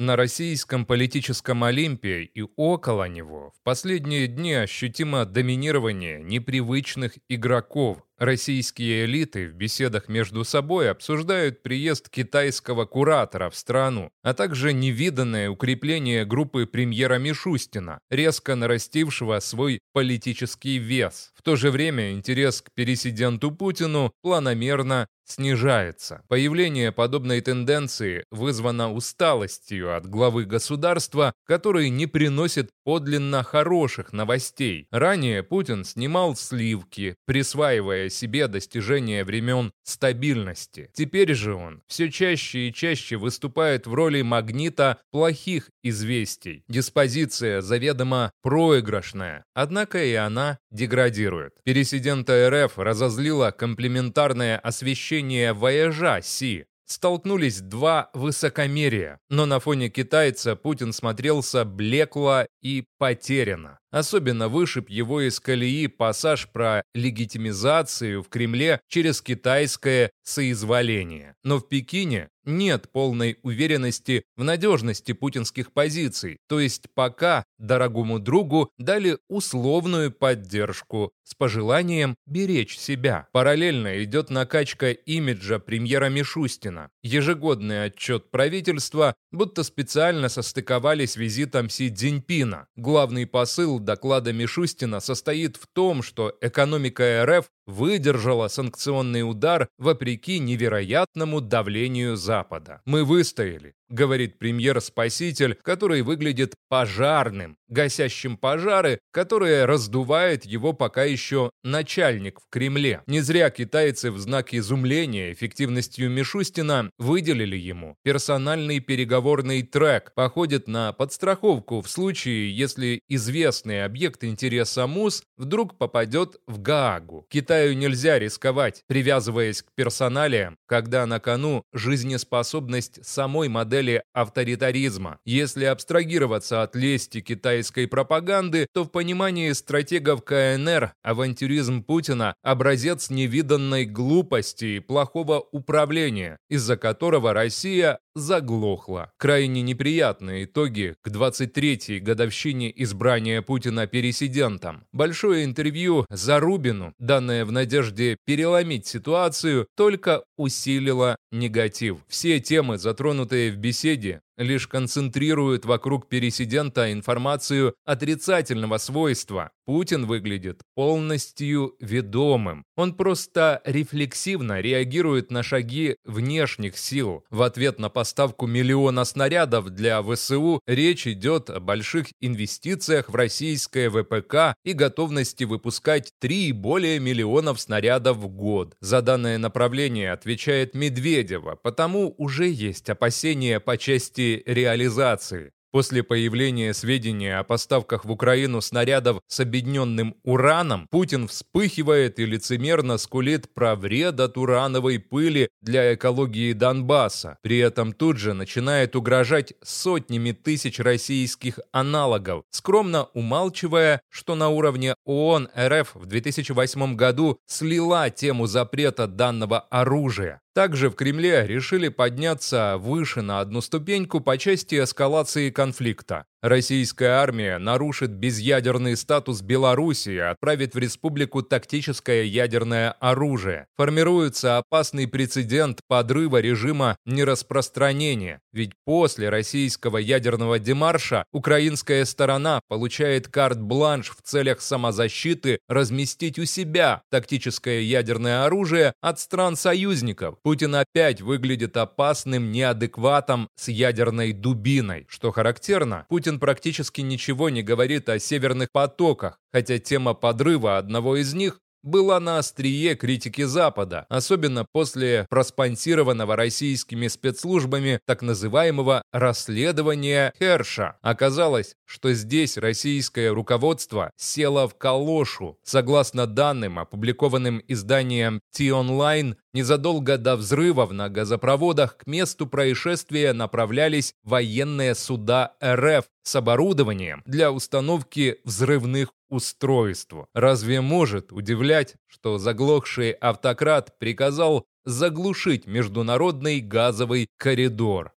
На российском политическом Олимпе и около него в последние дни ощутимо доминирование непривычных игроков. Российские элиты в беседах между собой обсуждают приезд китайского куратора в страну, а также невиданное укрепление группы премьера Мишустина, резко нарастившего свой политический вес. В то же время интерес к пересиденту Путину планомерно снижается. Появление подобной тенденции вызвано усталостью от главы государства, который не приносит подлинно хороших новостей. Ранее Путин снимал сливки, присваивая себе достижения времен стабильности. Теперь же он все чаще и чаще выступает в роли магнита плохих известий. Диспозиция заведомо проигрышная, однако и она деградирует. Пересидента РФ разозлила комплементарное освещение вояжа Си, столкнулись два высокомерия, но на фоне китайца Путин смотрелся блекло и потеряно. Особенно вышиб его из колеи пассаж про легитимизацию в Кремле через китайское соизволение. Но в Пекине нет полной уверенности в надежности путинских позиций, то есть пока дорогому другу дали условную поддержку с пожеланием беречь себя. Параллельно идет накачка имиджа премьера Мишустина. Ежегодный отчет правительства будто специально состыковали с визитом Си Цзиньпина. Главный посыл доклада Мишустина состоит в том, что экономика РФ выдержала санкционный удар вопреки невероятному давлению Запада. Мы выстояли говорит премьер-спаситель, который выглядит пожарным, гасящим пожары, которые раздувает его пока еще начальник в Кремле. Не зря китайцы в знак изумления эффективностью Мишустина выделили ему персональный переговорный трек, походит на подстраховку в случае, если известный объект интереса МУС вдруг попадет в Гаагу. Китаю нельзя рисковать, привязываясь к персоналиям, когда на кону жизнеспособность самой модели авторитаризма. Если абстрагироваться от лести китайской пропаганды, то в понимании стратегов КНР авантюризм Путина – образец невиданной глупости и плохого управления, из-за которого Россия заглохла. Крайне неприятные итоги к 23-й годовщине избрания Путина пересидентом. Большое интервью Зарубину, данное в надежде переломить ситуацию, только усилило негатив. Все темы, затронутые в беседе, лишь концентрируют вокруг пересидента информацию отрицательного свойства. Путин выглядит полностью ведомым. Он просто рефлексивно реагирует на шаги внешних сил. В ответ на поставку миллиона снарядов для ВСУ речь идет о больших инвестициях в российское ВПК и готовности выпускать 3 и более миллионов снарядов в год. За данное направление отвечает Медведева, потому уже есть опасения по части реализации. После появления сведения о поставках в Украину снарядов с объединенным ураном, Путин вспыхивает и лицемерно скулит про вред от урановой пыли для экологии Донбасса. При этом тут же начинает угрожать сотнями тысяч российских аналогов, скромно умалчивая, что на уровне ООН РФ в 2008 году слила тему запрета данного оружия. Также в Кремле решили подняться выше на одну ступеньку по части эскалации конфликта. Российская армия нарушит безъядерный статус Белоруссии, отправит в республику тактическое ядерное оружие. Формируется опасный прецедент подрыва режима нераспространения, ведь после российского ядерного демарша украинская сторона получает карт-бланш в целях самозащиты разместить у себя тактическое ядерное оружие от стран-союзников. Путин опять выглядит опасным неадекватом с ядерной дубиной. Что характерно, Путин практически ничего не говорит о северных потоках, хотя тема подрыва одного из них была на острие критики Запада, особенно после проспонсированного российскими спецслужбами так называемого расследования Херша. Оказалось, что здесь российское руководство село в калошу. Согласно данным, опубликованным изданием T-Online, незадолго до взрывов на газопроводах к месту происшествия направлялись военные суда РФ с оборудованием для установки взрывных устройств. Разве может удивлять, что заглохший автократ приказал заглушить международный газовый коридор?